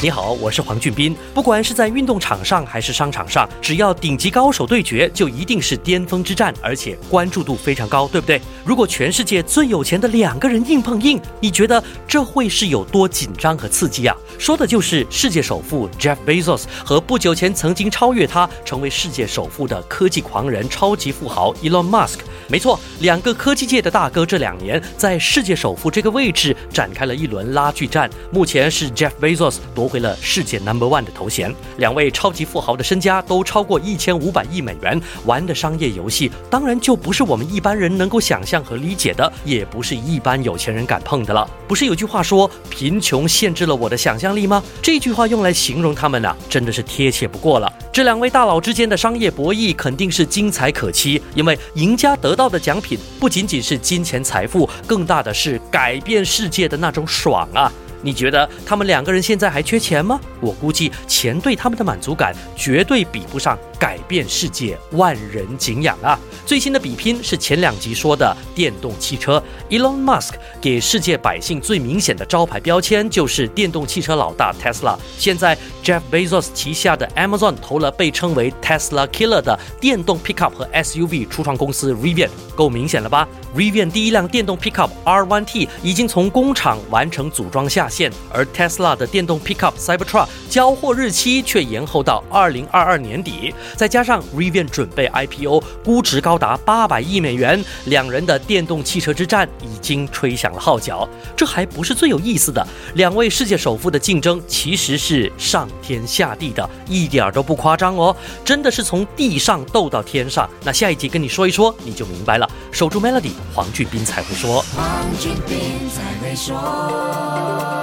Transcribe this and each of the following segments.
你好，我是黄俊斌。不管是在运动场上还是商场上，只要顶级高手对决，就一定是巅峰之战，而且关注度非常高，对不对？如果全世界最有钱的两个人硬碰硬，你觉得这会是有多紧张和刺激啊？说的就是世界首富 Jeff Bezos 和不久前曾经超越他成为世界首富的科技狂人、超级富豪 Elon Musk。没错，两个科技界的大哥这两年在世界首富这个位置展开了一轮拉锯战。目前是 Jeff Bezos 夺回了世界 Number One 的头衔。两位超级富豪的身家都超过一千五百亿美元，玩的商业游戏当然就不是我们一般人能够想象和理解的，也不是一般有钱人敢碰的了。不是有句话说“贫穷限制了我的想象力”吗？这句话用来形容他们呢，真的是贴切不过了。这两位大佬之间的商业博弈肯定是精彩可期，因为赢家得到的奖品不仅仅是金钱财富，更大的是改变世界的那种爽啊！你觉得他们两个人现在还缺钱吗？我估计钱对他们的满足感绝对比不上改变世界、万人敬仰啊！最新的比拼是前两集说的电动汽车，Elon Musk 给世界百姓最明显的招牌标签就是电动汽车老大 Tesla。现在 Jeff Bezos 旗下的 Amazon 投了被称为 Tesla Killer 的电动 pickup 和 SUV 初创公司 Rivian，够明显了吧？Rivian 第一辆电动 pickup R1T 已经从工厂完成组装下。线，而 Tesla 的电动 Pickup Cybertruck 交货日期却延后到二零二二年底，再加上 Rivian 准备 IPO，估值高达八百亿美元，两人的电动汽车之战已经吹响了号角。这还不是最有意思的，两位世界首富的竞争其实是上天下地的，一点都不夸张哦，真的是从地上斗到天上。那下一集跟你说一说，你就明白了。守住 Melody，黄俊斌才会说。黄俊斌才会说。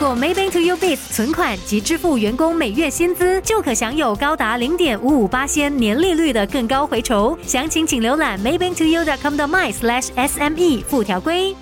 过 Maybank to You Biz 存款及支付员工每月薪资，就可享有高达零点五五八仙年利率的更高回酬。详情请浏览 Maybank to You dot com 的 my slash SME 附条规。